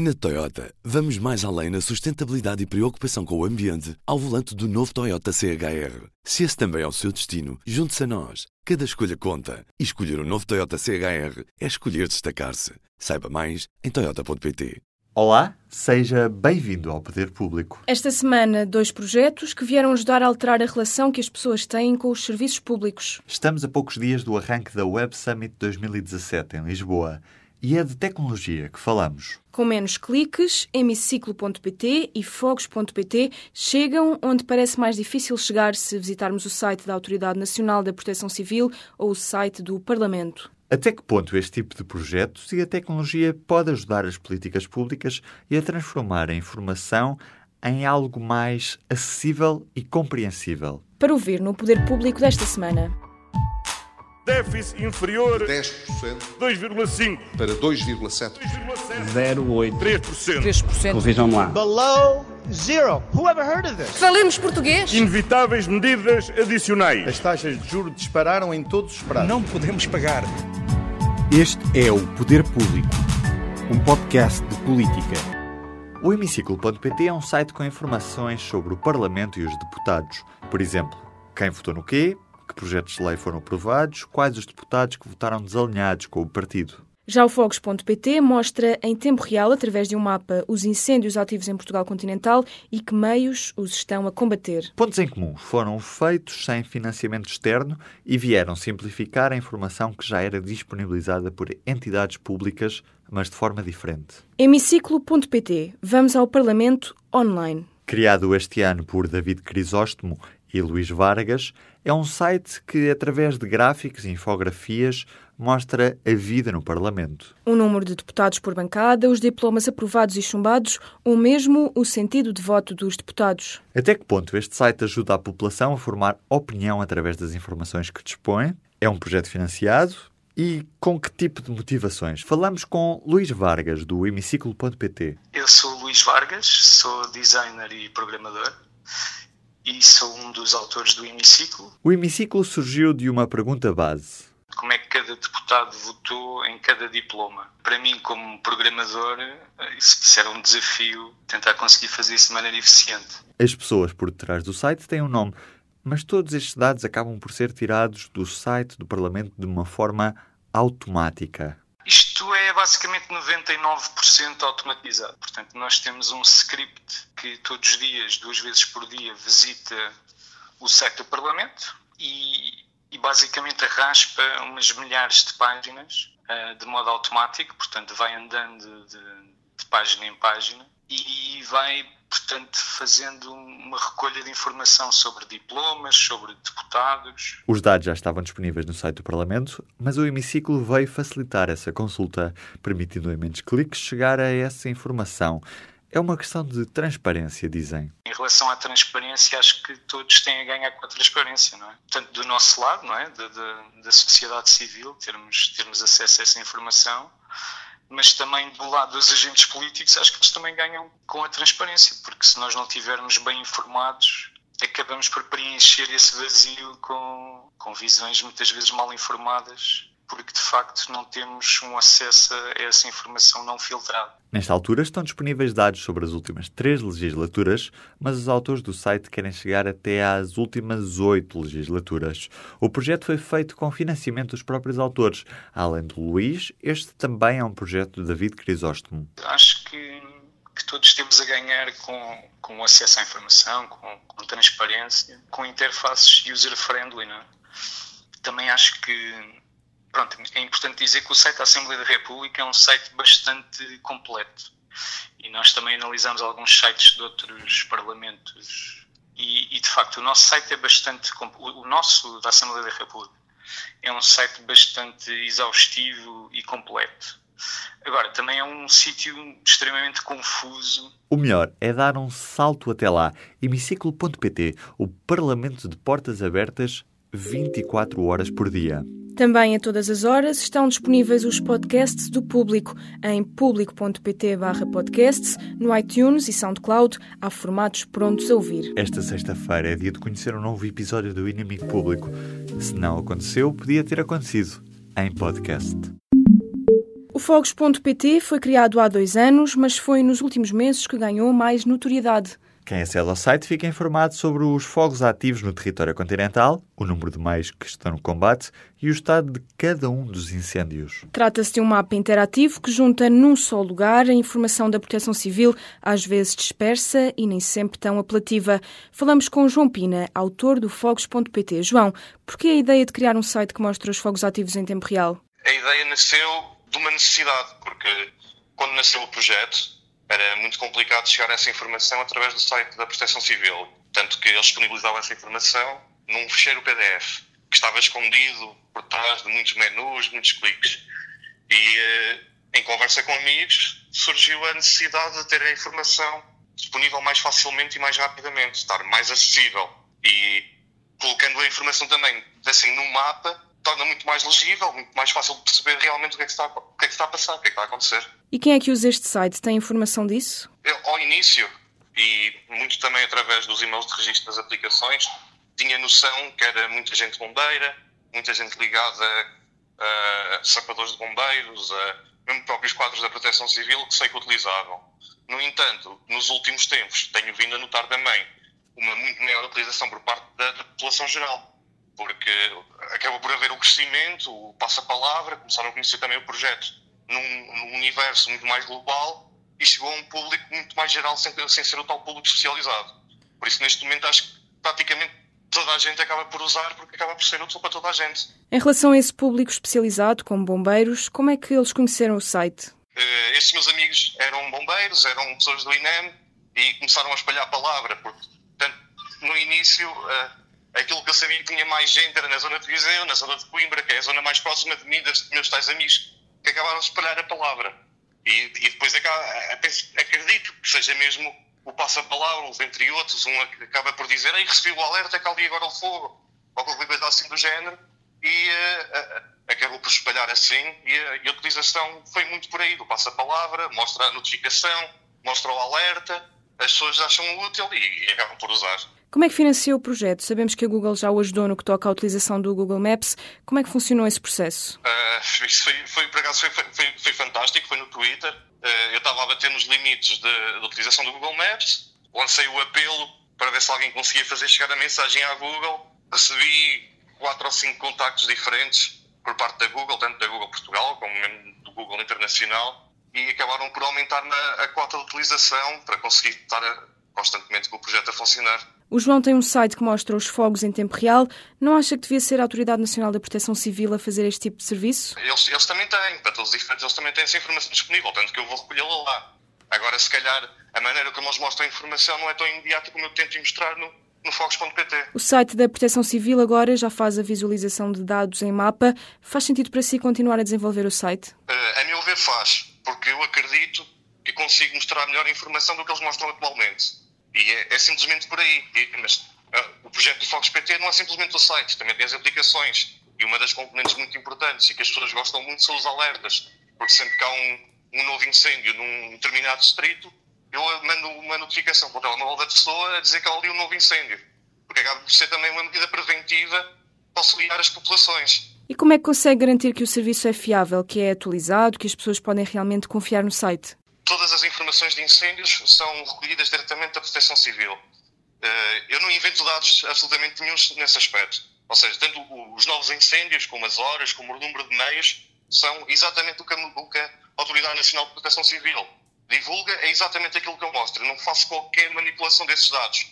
Na Toyota, vamos mais além na sustentabilidade e preocupação com o ambiente ao volante do novo Toyota CHR. Se esse também é o seu destino, junte-se a nós. Cada escolha conta. E escolher o um novo Toyota CHR é escolher destacar-se. Saiba mais em Toyota.pt. Olá, seja bem-vindo ao Poder Público. Esta semana, dois projetos que vieram ajudar a alterar a relação que as pessoas têm com os serviços públicos. Estamos a poucos dias do arranque da Web Summit 2017 em Lisboa e é de tecnologia que falamos. Com menos cliques, hemiciclo.pt e fogos.pt chegam onde parece mais difícil chegar se visitarmos o site da Autoridade Nacional da Proteção Civil ou o site do Parlamento. Até que ponto este tipo de projetos e a tecnologia pode ajudar as políticas públicas e a transformar a informação em algo mais acessível e compreensível? Para ouvir no Poder Público desta semana déficit inferior 10%, 2,5% para 2,7%, 0,8%, 3%. 3%. Vejam lá. Below zero. Who ever heard of this? Falemos português. Inevitáveis medidas adicionais. As taxas de juros dispararam em todos os prazos. Não podemos pagar. Este é o Poder Público, um podcast de política. O hemiciclo.pt é um site com informações sobre o Parlamento e os deputados. Por exemplo, quem votou no quê, que projetos de lei foram aprovados, quais os deputados que votaram desalinhados com o partido. Já o Fogos.pt mostra em tempo real, através de um mapa, os incêndios ativos em Portugal continental e que meios os estão a combater. Pontos em comum foram feitos sem financiamento externo e vieram simplificar a informação que já era disponibilizada por entidades públicas, mas de forma diferente. Hemiciclo.pt Vamos ao Parlamento online. Criado este ano por David Crisóstomo e Luís Vargas, é um site que, através de gráficos e infografias, mostra a vida no Parlamento. O número de deputados por bancada, os diplomas aprovados e chumbados, ou mesmo o sentido de voto dos deputados. Até que ponto este site ajuda a população a formar opinião através das informações que dispõe? É um projeto financiado? E com que tipo de motivações? Falamos com Luís Vargas, do hemiciclo.pt. Eu sou Luís Vargas, sou designer e programador e sou um dos autores do Hemiciclo. O Hemiciclo surgiu de uma pergunta base. Como é que cada deputado votou em cada diploma? Para mim, como programador, isso era um desafio tentar conseguir fazer isso de maneira eficiente. As pessoas por detrás do site têm um nome, mas todos estes dados acabam por ser tirados do site do Parlamento de uma forma automática. Isto é basicamente 99% automatizado. Portanto, nós temos um script que todos os dias, duas vezes por dia, visita o site do Parlamento e, e basicamente arraspa umas milhares de páginas uh, de modo automático, portanto, vai andando de, de página em página e vai portanto, fazendo uma recolha de informação sobre diplomas, sobre deputados. Os dados já estavam disponíveis no site do Parlamento, mas o hemiciclo veio facilitar essa consulta, permitindo em menos cliques chegar a essa informação. É uma questão de transparência, dizem. Em relação à transparência, acho que todos têm a ganhar com a transparência, não é? Tanto do nosso lado, não é? Da, da, da sociedade civil, termos, termos acesso a essa informação, mas também do lado dos agentes políticos, acho que eles também ganham com a transparência, porque se nós não estivermos bem informados, acabamos por preencher esse vazio com, com visões muitas vezes mal informadas porque de facto não temos um acesso a essa informação não filtrada. Nesta altura estão disponíveis dados sobre as últimas três legislaturas, mas os autores do site querem chegar até às últimas oito legislaturas. O projeto foi feito com financiamento dos próprios autores. Além do Luís, este também é um projeto de David Crisóstomo. Acho que, que todos temos a ganhar com, com acesso à informação, com, com transparência, com interfaces user-friendly. É? Também acho que pronto, é importante dizer que o site da Assembleia da República é um site bastante completo. E nós também analisamos alguns sites de outros parlamentos. E, e de facto, o nosso site é bastante. O nosso da Assembleia da República é um site bastante exaustivo e completo. Agora, também é um sítio extremamente confuso. O melhor é dar um salto até lá. Hemiciclo.pt, o Parlamento de Portas Abertas 24 horas por dia. Também a todas as horas estão disponíveis os podcasts do Público em público.pt podcasts, no iTunes e SoundCloud. Há formatos prontos a ouvir. Esta sexta-feira é dia de conhecer um novo episódio do Inimigo Público. Se não aconteceu, podia ter acontecido em podcast. O Fogos.pt foi criado há dois anos, mas foi nos últimos meses que ganhou mais notoriedade. Quem acede ao site fica informado sobre os fogos ativos no território continental, o número de meios que estão no combate e o estado de cada um dos incêndios. Trata-se de um mapa interativo que junta num só lugar a informação da Proteção Civil, às vezes dispersa e nem sempre tão apelativa. Falamos com João Pina, autor do Fogos.pt. João, por que a ideia de criar um site que mostra os fogos ativos em tempo real? A ideia nasceu de uma necessidade, porque quando nasceu o projeto, era muito complicado chegar a essa informação através do site da Proteção Civil. Tanto que eles disponibilizavam essa informação num fecheiro PDF, que estava escondido por trás de muitos menus, muitos cliques. E eh, em conversa com amigos surgiu a necessidade de ter a informação disponível mais facilmente e mais rapidamente, estar mais acessível. E colocando a informação também assim num mapa, torna muito mais legível, muito mais fácil de perceber realmente o que é que está, que é que está a passar, o que é que está a acontecer. E quem é que usa este site? Tem informação disso? Eu, ao início, e muito também através dos e-mails de registro das aplicações, tinha noção que era muita gente bombeira, muita gente ligada a sapadores de bombeiros, a mesmo próprios quadros da proteção civil que sei que utilizavam. No entanto, nos últimos tempos, tenho vindo a notar também uma muito maior utilização por parte da população geral porque acabou por haver o crescimento, o passa-palavra, começaram a conhecer também o projeto num, num, universo muito mais global e chegou a um público muito mais geral sem, sem ser o tal público especializado. Por isso, neste momento, acho que praticamente toda a gente acaba por usar porque acaba por ser útil para toda a gente. Em relação a esse público especializado, como bombeiros, como é que eles conheceram o site? Uh, estes meus amigos eram bombeiros, eram pessoas do INEM e começaram a espalhar a palavra, porque tanto, no início uh, aquilo que eu sabia que tinha mais gente era na zona de Viseu, na zona de Coimbra, que é a zona mais próxima de mim, dos meus tais amigos, que acabaram de espalhar a palavra. E, e depois acredito que seja mesmo o passa-palavra, entre outros, um acaba por dizer, ei, recebi o alerta que ali agora o fogo, ou qualquer coisa assim do género, e uh, acabou por espalhar assim, e a, e a utilização foi muito por aí, do passa-palavra, mostra a notificação, mostra o alerta, as pessoas acham útil e, e acabam por usar. Como é que financiou o projeto? Sabemos que a Google já o ajudou no que toca à utilização do Google Maps. Como é que funcionou esse processo? Uh, isso foi, foi, por acaso, foi, foi, foi, fantástico. Foi no Twitter. Uh, eu estava a bater nos limites de, utilização do Google Maps. Lancei o apelo para ver se alguém conseguia fazer chegar a mensagem à Google. Recebi quatro ou cinco contactos diferentes por parte da Google, tanto da Google Portugal como do Google Internacional. E acabaram por aumentar na, a cota de utilização para conseguir estar constantemente com o projeto a funcionar. O João tem um site que mostra os fogos em tempo real. Não acha que devia ser a Autoridade Nacional da Proteção Civil a fazer este tipo de serviço? Eles, eles também têm, para todos os efeitos, eles também têm essa informação disponível, tanto que eu vou recolhê-la lá. Agora, se calhar, a maneira como eles mostram a informação não é tão imediata como eu tento mostrar no, no fogos.pt. O site da Proteção Civil agora já faz a visualização de dados em mapa. Faz sentido para si continuar a desenvolver o site? Uh, a meu ver faz, porque eu acredito que consigo mostrar melhor informação do que eles mostram atualmente. E é, é simplesmente por aí. E, mas uh, o projeto do Fogos PT não é simplesmente o site, também tem as aplicações. E uma das componentes muito importantes e que as pessoas gostam muito são os alertas. Porque sempre que há um, um novo incêndio num determinado distrito, eu mando uma notificação para o telemóvel da pessoa a dizer que há ali um novo incêndio. Porque acaba por ser também uma medida preventiva para auxiliar as populações. E como é que consegue garantir que o serviço é fiável, que é atualizado, que as pessoas podem realmente confiar no site? Todas as informações de incêndios são recolhidas diretamente da Proteção Civil. Eh, eu não invento dados absolutamente nenhum nesse aspecto. Ou seja, tanto os novos incêndios, como as horas, como o número de meios, são exatamente o que a Autoridade Nacional de Proteção Civil divulga, é exatamente aquilo que eu mostro. Eu não faço qualquer manipulação desses dados.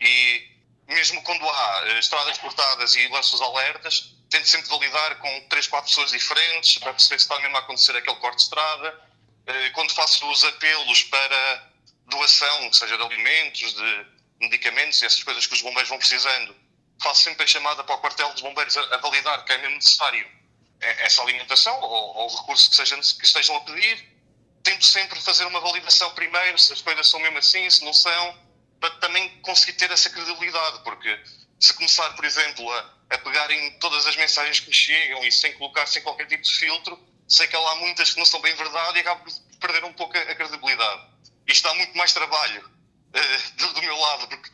E mesmo quando há eh, estradas cortadas e lanço os alertas, tento sempre validar com três, quatro pessoas diferentes para perceber se está mesmo a acontecer aquele corte de estrada quando faço os apelos para doação, seja de alimentos, de medicamentos e essas coisas que os bombeiros vão precisando, faço sempre a chamada para o quartel dos bombeiros a, validar que é mesmo necessário essa alimentação ou, ou o recurso que, sejam, que estejam a pedir. Tento sempre fazer uma validação primeiro, se as coisas são mesmo assim, se não são, para também conseguir ter essa credibilidade, porque se começar, por exemplo, a, a pegar em todas as mensagens que me chegam e sem colocar sem qualquer tipo de filtro, sei que há muitas que não são bem verdade e acabo por perder um pouco a, a credibilidade. Isto dá muito mais trabalho uh, do, do, meu lado, porque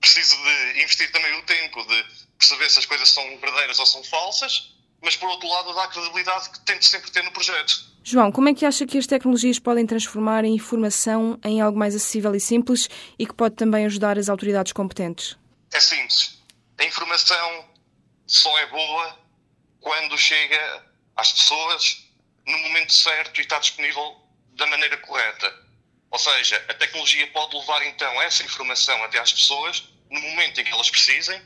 preciso de investir também o tempo de perceber se as coisas são verdadeiras ou são falsas mas por outro lado dá a credibilidade que tente sempre ter no projeto. João, como é que acha que as tecnologias podem transformar a informação em algo mais acessível e simples e que pode também ajudar as autoridades competentes? É simples. A informação só é boa quando chega às pessoas no momento certo e está disponível da maneira correta. Ou seja, a tecnologia pode levar então essa informação até às pessoas no momento em que elas precisem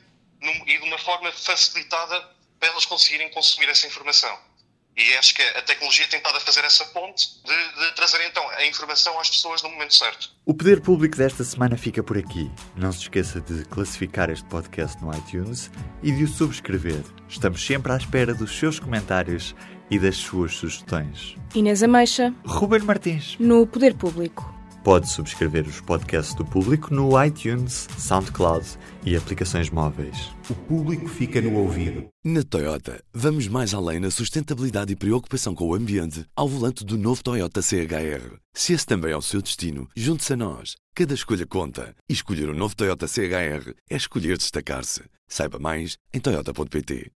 e de uma forma facilitada para elas conseguirem consumir essa informação. E acho que a tecnologia tem estado a fazer essa ponte de, de, trazer então a informação às pessoas no momento certo. O Poder Público desta semana fica por aqui. Não se esqueça de classificar este podcast no iTunes e de o subscrever. Estamos sempre à espera dos seus comentários e das suas sugestões. Inês Ameixa. Ruben Martins. No Poder Público. Pode subscrever os podcasts do público no iTunes, SoundCloud e aplicações móveis. O público fica no ouvido. Na Toyota, vamos mais além na sustentabilidade e preocupação com o ambiente ao volante do novo Toyota CHR. Se esse também é o seu destino, junte-se a nós. Cada escolha conta. E escolher o um novo Toyota CHR é escolher destacar-se. Saiba mais em Toyota.pt.